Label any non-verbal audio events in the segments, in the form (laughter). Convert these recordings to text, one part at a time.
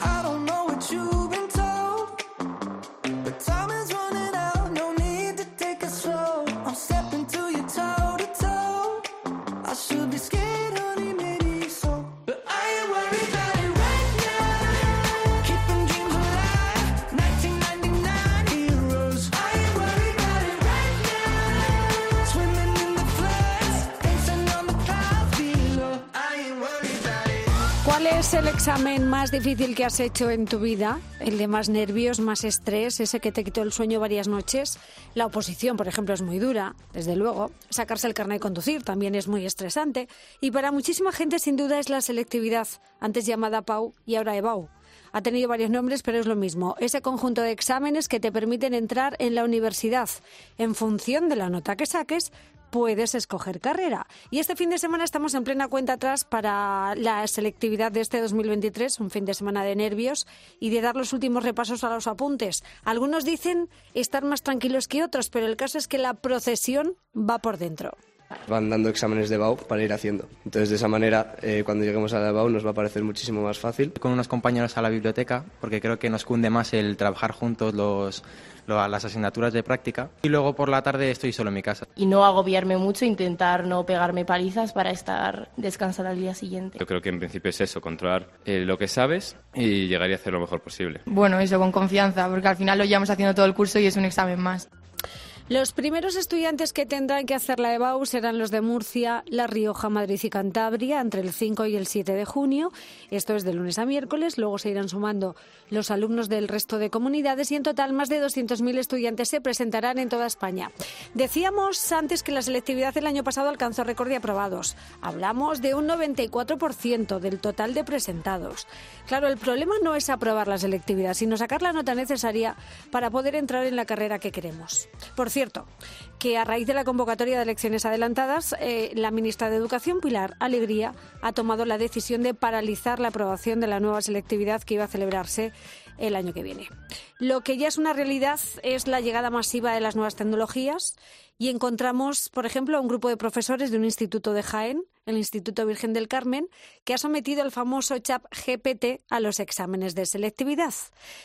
I don't know what you've ¿Cuál es el examen más difícil que has hecho en tu vida? ¿El de más nervios, más estrés, ese que te quitó el sueño varias noches? La oposición, por ejemplo, es muy dura, desde luego. Sacarse el carnet de conducir también es muy estresante. Y para muchísima gente, sin duda, es la selectividad, antes llamada PAU y ahora EBAU. Ha tenido varios nombres, pero es lo mismo. Ese conjunto de exámenes que te permiten entrar en la universidad. En función de la nota que saques, puedes escoger carrera. Y este fin de semana estamos en plena cuenta atrás para la selectividad de este 2023, un fin de semana de nervios y de dar los últimos repasos a los apuntes. Algunos dicen estar más tranquilos que otros, pero el caso es que la procesión va por dentro. Van dando exámenes de BAU para ir haciendo. Entonces, de esa manera, eh, cuando lleguemos a la BAU nos va a parecer muchísimo más fácil. con unos compañeros a la biblioteca porque creo que nos cunde más el trabajar juntos los, lo- las asignaturas de práctica y luego por la tarde estoy solo en mi casa. y no agobiarme mucho, intentar no pegarme palizas para estar descansada al día siguiente. Yo creo que en principio es eso, controlar eh, lo que sabes y llegar y hacer lo mejor posible. Bueno, eso con confianza, porque al final lo llevamos haciendo todo el curso y es un examen más. Los primeros estudiantes que tendrán que hacer la EBAU serán los de Murcia, La Rioja, Madrid y Cantabria entre el 5 y el 7 de junio. Esto es de lunes a miércoles. Luego se irán sumando los alumnos del resto de comunidades y en total más de 200.000 estudiantes se presentarán en toda España. Decíamos antes que la selectividad el año pasado alcanzó récord de aprobados. Hablamos de un 94% del total de presentados. Claro, el problema no es aprobar la selectividad, sino sacar la nota necesaria para poder entrar en la carrera que queremos. Por cierto, que a raíz de la convocatoria de elecciones adelantadas, eh, la ministra de Educación, Pilar Alegría, ha tomado la decisión de paralizar la aprobación de la nueva selectividad que iba a celebrarse el año que viene. Lo que ya es una realidad es la llegada masiva de las nuevas tecnologías y encontramos, por ejemplo, a un grupo de profesores de un instituto de Jaén, el Instituto Virgen del Carmen, que ha sometido el famoso CHAP GPT a los exámenes de selectividad.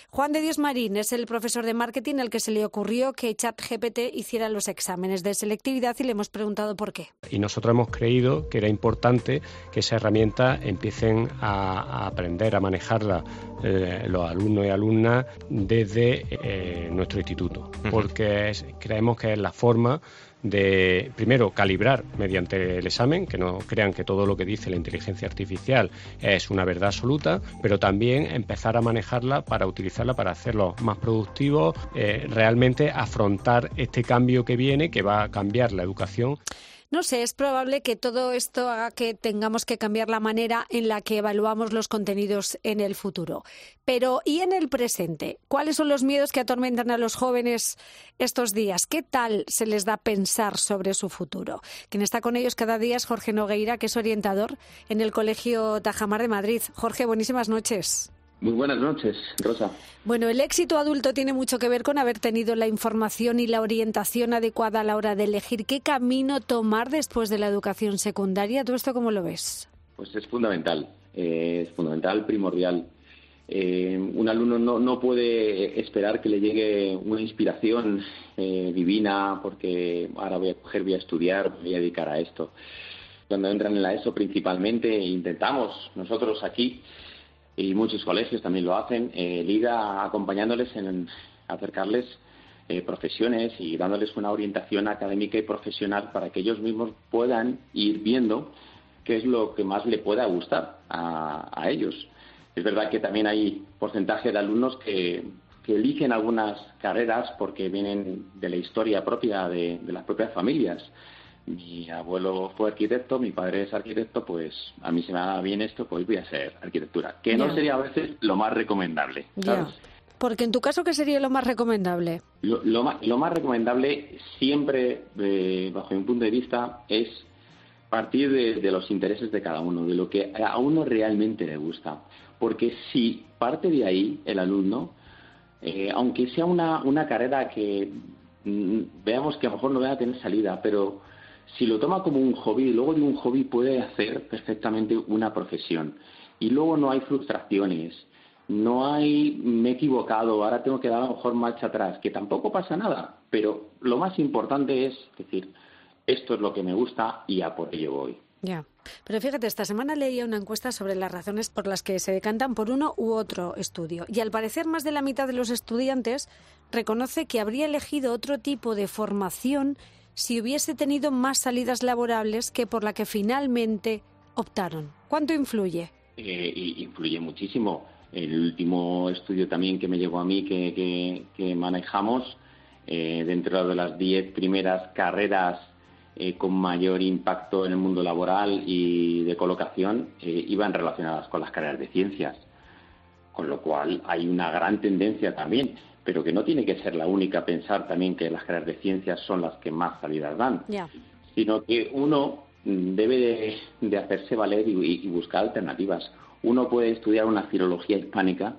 Juan de Dios Marín es el profesor de marketing al que se le ocurrió que CHAP GPT hiciera los exámenes de selectividad y le hemos preguntado por qué. Y nosotros hemos creído que era importante que esa herramienta empiecen a, a aprender a manejarla eh, los alumnos y alumnas desde eh, nuestro instituto, porque es- creemos que es la forma de, primero, calibrar mediante el examen, que no crean que todo lo que dice la inteligencia artificial es una verdad absoluta, pero también empezar a manejarla para utilizarla para hacerlo más productivos, eh, realmente afrontar este cambio que viene, que va a cambiar la educación No sé, es probable que todo esto haga que tengamos que cambiar la manera en la que evaluamos los contenidos en el futuro. Pero, ¿y en el presente? ¿Cuáles son los miedos que atormentan a los jóvenes estos días? ¿Qué tal se les da pensar sobre su futuro? Quien está con ellos cada día es Jorge Nogueira, que es orientador en el Colegio Tajamar de Madrid. Jorge, buenísimas noches. Muy buenas noches, Rosa. Bueno, el éxito adulto tiene mucho que ver con haber tenido la información y la orientación adecuada a la hora de elegir qué camino tomar después de la educación secundaria. ¿Tú esto cómo lo ves? Pues es fundamental, eh, es fundamental, primordial. Eh, un alumno no, no puede esperar que le llegue una inspiración eh, divina porque ahora voy a coger, voy a estudiar, me voy a dedicar a esto. Cuando entran en la ESO principalmente intentamos nosotros aquí y muchos colegios también lo hacen, eh, el ir a- acompañándoles en acercarles eh, profesiones y dándoles una orientación académica y profesional para que ellos mismos puedan ir viendo qué es lo que más le pueda gustar a, ellos. Es verdad que también hay porcentaje de alumnos que, eligen algunas carreras porque vienen de la historia propia de las propias familias. Mi abuelo fue arquitecto, mi padre es arquitecto, pues a mí se me da bien esto, pues voy a hacer arquitectura. Que no sería a veces lo más recomendable. ¿sabes? Ya. Porque en tu caso, ¿qué sería lo más recomendable? Lo, lo ma- lo más recomendable siempre, eh, bajo mi punto de vista, es partir de, de los intereses de cada uno, de lo que a uno realmente le gusta. Porque si parte de ahí el alumno, eh, aunque sea una, una carrera que mm, veamos que a lo mejor no va a tener salida, pero si lo toma como un hobby, luego de un hobby puede hacer perfectamente una profesión. Y luego no hay frustraciones, no hay me he equivocado, ahora tengo que dar a lo mejor marcha atrás, que tampoco pasa nada, pero lo más importante es decir, esto es lo que me gusta y a por ello voy. Ya. Pero fíjate, esta semana leía una encuesta sobre las razones por las que se decantan por uno u otro estudio. Y al parecer más de la mitad de los estudiantes reconoce que habría elegido otro tipo de formación si hubiese tenido más salidas laborables que por la que finalmente optaron. ¿Cuánto influye? Eh, influye muchísimo. El último estudio también que me llegó a mí que, manejamos, eh, dentro de las diez primeras carreras eh, con mayor impacto en el mundo laboral y de colocación eh, iban relacionadas con las carreras de ciencias. Con lo cual hay una gran tendencia también, pero que no tiene que ser la única pensar también que las carreras de ciencias son las que más salidas dan, sino que uno debe de, hacerse valer y, buscar alternativas. Uno puede estudiar una filología hispánica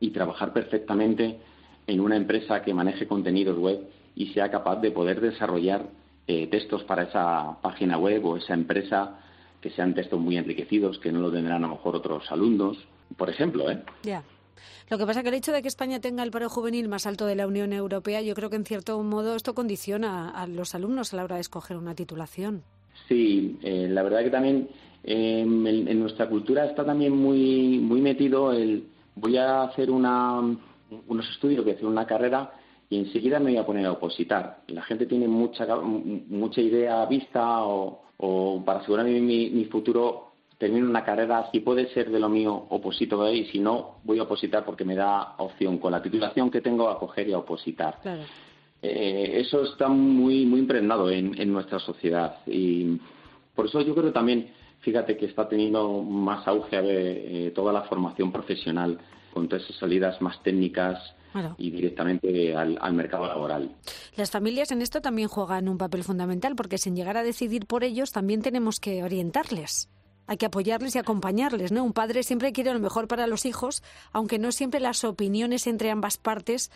y trabajar perfectamente en una empresa que maneje contenidos web y sea capaz de poder desarrollar eh, textos para esa página web o esa empresa que sean textos muy enriquecidos, que no lo tendrán a lo mejor otros alumnos, por ejemplo. ¿eh? Ya. Lo que pasa es que el hecho de que España tenga el paro juvenil más alto de la Unión Europea, yo creo que en cierto modo esto condiciona a los alumnos a la hora de escoger una titulación. Sí, eh, la verdad que también em, en, nuestra cultura está también muy muy metido el voy a hacer una, unos estudios, voy a hacer una carrera y enseguida me voy a poner a opositar. La gente tiene mucha, mucha idea vista o, para asegurar mi, futuro termino una carrera, si puede ser de lo mío, oposito de y si no, voy a opositar porque me da opción con la titulación que tengo a coger y a opositar. Eh, eso está muy, muy impregnado en, nuestra sociedad y por eso yo creo también, fíjate que está teniendo más auge eh, toda la formación profesional con todas esas salidas más técnicas, y directamente al, mercado laboral. Las familias en esto también juegan un papel fundamental porque sin llegar a decidir por ellos también tenemos que orientarles. Hay que apoyarles y acompañarles, ¿no? Un padre siempre quiere lo mejor para los hijos, aunque no siempre las opiniones entre ambas partes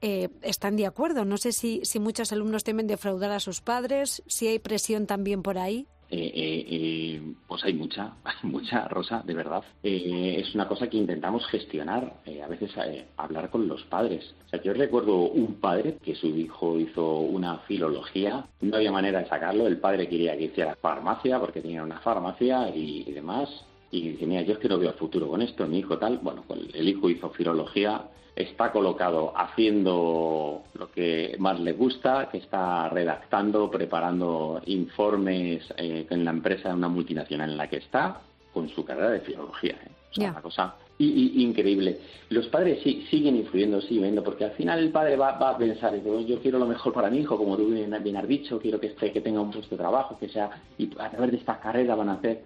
eh, están de acuerdo. No sé si, si muchos alumnos temen defraudar a sus padres, si hay presión también por ahí. Eh, eh, eh, pues hay mucha, (laughs) mucha, Rosa, de verdad. es una cosa que intentamos gestionar, a veces hablar con los padres. O sea, yo recuerdo un padre que su hijo hizo una filología, no había manera de sacarlo, el padre quería que hiciera farmacia porque tenía una farmacia y, demás. Y dice, mira, yo es que no veo futuro con esto, mi hijo tal. Bueno, pues el hijo hizo filología, está colocado haciendo lo que más le gusta, que está redactando, preparando informes eh, en la empresa, una multinacional en la que está, con su carrera de filología. ¿eh? O sea, una cosa increíble. Los padres sí, siguen influyendo, siguen viendo, porque al final el padre va, a pensar, yo quiero lo mejor para mi hijo, como tú bien, has dicho, quiero que, esté, que tenga un puesto de trabajo, que sea, y a través de esta carrera van a hacer.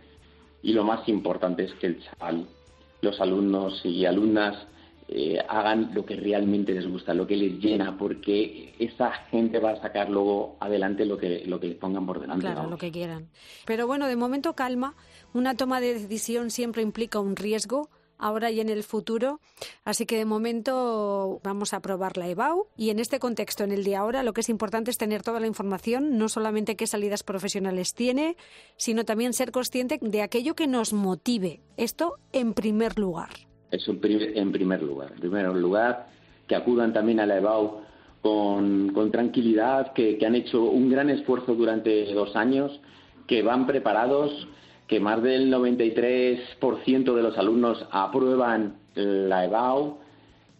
Y lo más importante es que el chaval, los alumnos y alumnas eh, hagan lo que realmente les gusta, lo que les llena, porque esa gente va a sacar luego adelante lo que, lo que les pongan por delante. Claro, lo que quieran. Pero bueno, de momento calma. Una toma de decisión siempre implica un riesgo ahora y en el futuro. Así que de momento vamos a probar la EBAU y en este contexto, en el de ahora, lo que es importante es tener toda la información, no solamente qué salidas profesionales tiene, sino también ser consciente de aquello que nos motive. Esto en primer lugar. En primer lugar. En primer lugar, que acudan también a la EBAU con, tranquilidad, que, han hecho un gran esfuerzo durante dos años, que van preparados, que más del 93% de los alumnos aprueban la EBAU,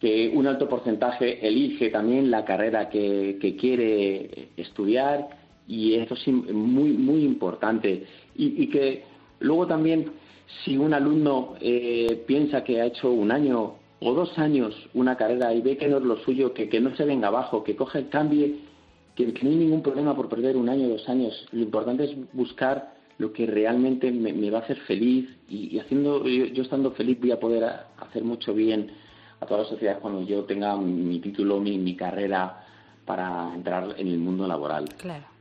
que un alto porcentaje elige también la carrera que, quiere estudiar y esto es muy, muy importante. y que luego también si un alumno eh, piensa que ha hecho un año o dos años una carrera y ve que no es lo suyo, que, no se venga abajo, que coge el cambio, que, no hay ningún problema por perder un año o dos años. Lo importante es buscar lo que realmente me, va a hacer feliz y, haciendo yo, estando feliz voy a poder hacer mucho bien a toda la sociedad cuando yo tenga mi título, mi, mi carrera para entrar en el mundo laboral. Claro.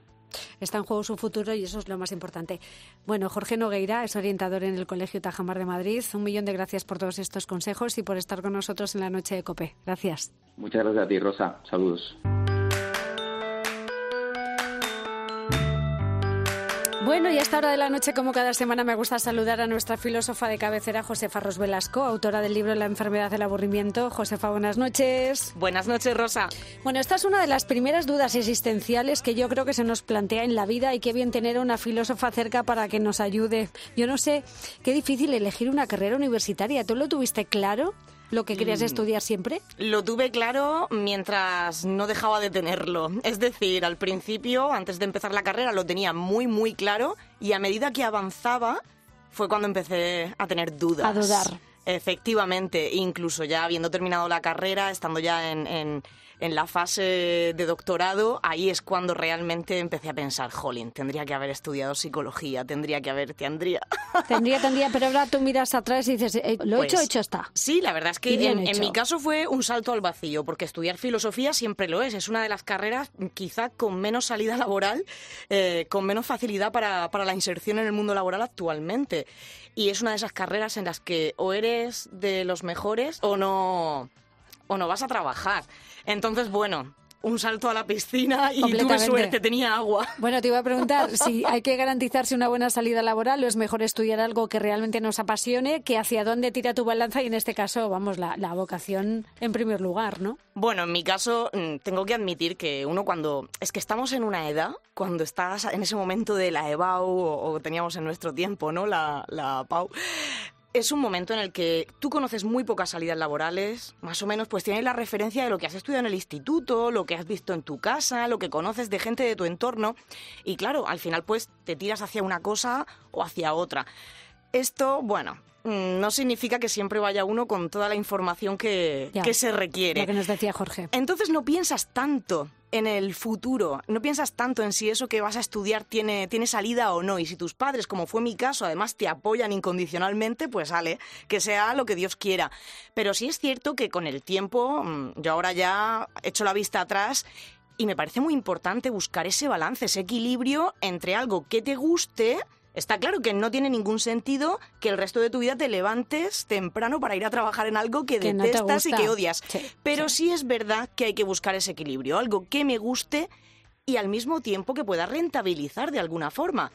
Está en juego su futuro y eso es lo más importante. Bueno, Jorge Nogueira es orientador en el Colegio Tajamar de Madrid. Un millón de gracias por todos estos consejos y por estar con nosotros en la noche de COPE. Gracias. Muchas gracias a ti, Rosa. Saludos. Bueno, y a esta hora de la noche, como cada semana, me gusta saludar a nuestra filósofa de cabecera, Josefa Ros Velasco, autora del libro La enfermedad del aburrimiento. Josefa, buenas noches. Buenas noches, Rosa. Bueno, esta es una de las primeras dudas existenciales que yo creo que se nos plantea en la vida y qué bien tener una filósofa cerca para que nos ayude. Yo no sé, qué difícil elegir una carrera universitaria. ¿Tú lo tuviste claro? Lo que querías Mm. estudiar siempre? Lo tuve claro mientras no dejaba de tenerlo. Es decir, al principio, antes de empezar la carrera, lo tenía muy, muy claro y a medida que avanzaba fue cuando empecé a tener dudas. A dudar. Efectivamente, incluso ya habiendo terminado la carrera, estando ya en, en- en la fase de doctorado, ahí es cuando realmente empecé a pensar, jolín, tendría que haber estudiado psicología, tendría que haber, tendría... (laughs) Tendría, tendría, pero ahora tú miras atrás y dices, eh, lo Pues, hecho, hecho está. Sí, la verdad es que en, en mi caso fue un salto al vacío, porque estudiar filosofía siempre lo es. Es una de las carreras quizá con menos salida (laughs) laboral, eh, con menos facilidad para, para la inserción en el mundo laboral actualmente. Y es una de esas carreras en las que o eres de los mejores o no, o no vas a trabajar. Entonces, bueno, un salto a la piscina y tuve suerte, tenía agua. Bueno, te iba a preguntar (laughs) si hay que garantizarse una buena salida laboral o es mejor estudiar algo que realmente nos apasione, que hacia dónde tira tu balanza y en este caso, vamos, la, la vocación en primer lugar, ¿no? Bueno, en mi caso, mm, tengo que admitir que uno cuando... Es que estamos en una edad, cuando estás en ese momento de la EBAU, o, o teníamos en nuestro tiempo, ¿no? La, la PAU. Es un momento en el que tú conoces muy pocas salidas laborales, más o menos pues tienes la referencia de lo que has estudiado en el instituto, lo que has visto en tu casa, lo que conoces de gente de tu entorno y claro, al final pues te tiras hacia una cosa o hacia otra. Esto, bueno, mm, no significa que siempre vaya uno con toda la información que, Ya. que se requiere. Lo que nos decía Jorge. Entonces no piensas tanto en el futuro, no piensas tanto en si eso que vas a estudiar tiene, tiene salida o no. Y si tus padres, como fue mi caso, además te apoyan incondicionalmente, pues sale, que sea lo que Dios quiera. Pero sí es cierto que con el tiempo, mm, yo ahora ya he hecho la vista atrás y me parece muy importante buscar ese balance, ese equilibrio entre algo que te guste. Está claro que no tiene ningún sentido que el resto de tu vida te levantes temprano para ir a trabajar en algo que, Que no te detestas y que odias. Sí, Pero sí. es verdad que hay que buscar ese equilibrio, algo que me guste y al mismo tiempo que pueda rentabilizar de alguna forma.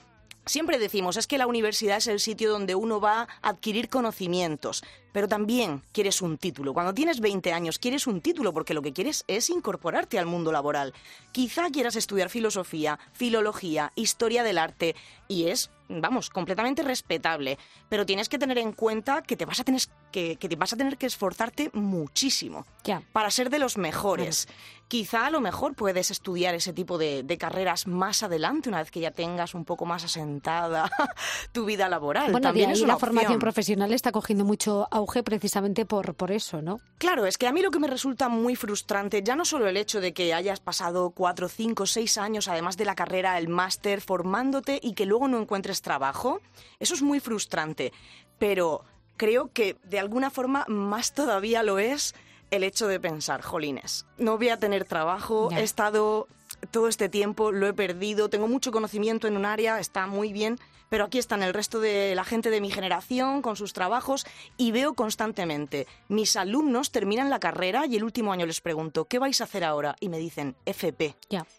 Siempre decimos, es que la universidad es el sitio donde uno va a adquirir conocimientos, pero también quieres un título. Cuando tienes 20 años quieres un título porque lo que quieres es incorporarte al mundo laboral. Quizá quieras estudiar filosofía, filología, historia del arte y es, vamos, completamente respetable, pero tienes que tener en cuenta que te vas a tener que, que te vas a tener que esforzarte muchísimo para ser de los mejores. Quizá a lo mejor puedes estudiar ese tipo de, de carreras más adelante, una vez que ya tengas un poco más asentada (laughs) tu vida laboral. Bueno, de También ahí es la una formación profesional está cogiendo mucho auge precisamente por, por eso, ¿no? Claro, es que a mí lo que me resulta muy frustrante, ya no solo el hecho de que hayas pasado cuatro, cinco, seis años, además de la carrera, el máster, formándote y que luego no encuentres trabajo, eso es muy frustrante. Pero creo que de alguna forma más todavía lo es el hecho de pensar, jolines, no voy a tener trabajo, Ya. he estado todo este tiempo, lo he perdido, tengo mucho conocimiento en un área, está muy bien, pero aquí están el resto de la gente de mi generación con sus trabajos y veo constantemente, mis alumnos terminan la carrera y el último año les pregunto, ¿qué vais a hacer ahora? Y me dicen, FP.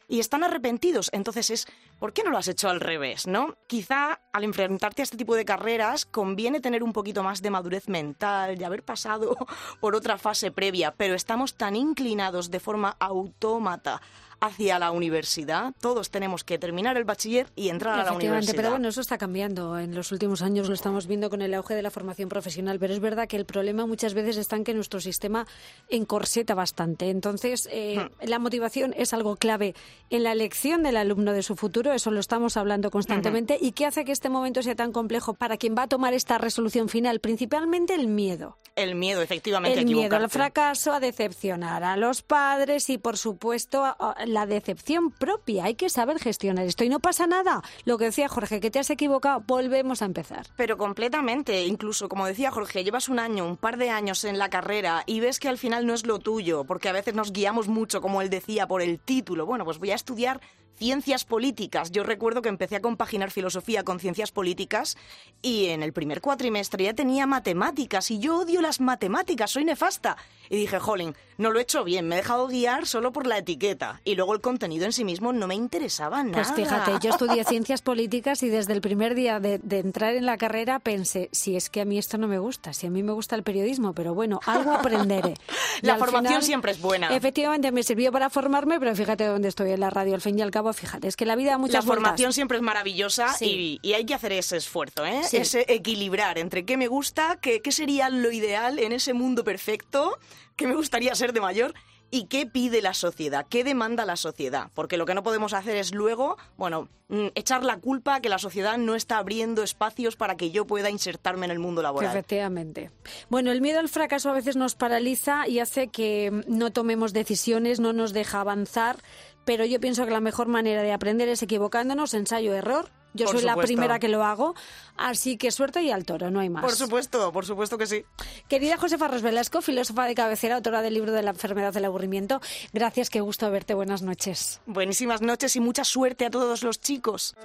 Y están arrepentidos, entonces es, ¿por qué no lo has hecho al revés, no? Quizá al enfrentarte a este tipo de carreras conviene tener un poquito más de madurez mental y haber pasado (laughs) por otra fase previa, pero estamos tan inclinados de forma autómata hacia la universidad, todos tenemos que terminar el bachiller y entrar a la universidad. pero bueno, eso está cambiando. En los últimos años lo estamos viendo con el auge de la formación profesional, pero es verdad que el problema muchas veces está en que nuestro sistema encorseta bastante. Entonces, eh, Hmm. la motivación es algo clave en la elección del alumno de su futuro, eso lo estamos hablando constantemente, y qué hace que este momento sea tan complejo para quien va a tomar esta resolución final, principalmente el miedo. El miedo, efectivamente, El miedo al fracaso, a decepcionar a los padres y, por supuesto, a- a la decepción propia. Hay que saber gestionar esto y no pasa nada. Lo que decía Jorge, que te has equivocado, volvemos a empezar. Pero completamente, incluso como decía Jorge, llevas un año, un par de años en la carrera y ves que al final no es lo tuyo, porque a veces nos guiamos mucho, como él decía, por el título. Bueno, pues voy a estudiar ciencias políticas. Yo recuerdo que empecé a compaginar filosofía con ciencias políticas y en el primer cuatrimestre ya tenía matemáticas y yo odio las matemáticas, soy nefasta. Y dije, jolín, no lo he hecho bien, me he dejado guiar solo por la etiqueta y luego el contenido en sí mismo no me interesaba nada. Pues fíjate, yo estudié (laughs) ciencias políticas y desde el primer día de, de entrar en la carrera pensé, si es que a mí esto no me gusta, si a mí me gusta el periodismo, pero bueno, algo aprenderé. (laughs) La formación final, siempre es buena. Efectivamente, me sirvió para formarme, pero fíjate dónde estoy en la radio. Al fin y al cabo, fíjate, es que la vida da muchas La vueltas. formación siempre es maravillosa Sí. y, y hay que hacer ese esfuerzo, ¿eh? Sí. Ese equilibrar entre qué me gusta, qué, qué sería lo ideal en ese mundo perfecto, qué me gustaría ser de mayor y qué pide la sociedad, qué demanda la sociedad. Porque lo que no podemos hacer es luego, bueno, mm, echar la culpa a que la sociedad no está abriendo espacios para que yo pueda insertarme en el mundo laboral. Efectivamente. Bueno, el miedo al fracaso a veces nos paraliza y hace que mm, no tomemos decisiones, no nos deja avanzar, pero yo pienso que la mejor manera de aprender es equivocándonos, ensayo-error. Yo Por soy la primera que lo hago, así que suerte y al toro, no hay más. Por supuesto, por supuesto que sí. Querida Josefa Ros Velasco, filósofa de cabecera, autora del libro de la enfermedad del aburrimiento, gracias, qué gusto verte, buenas noches. Buenísimas noches y mucha suerte a todos los chicos.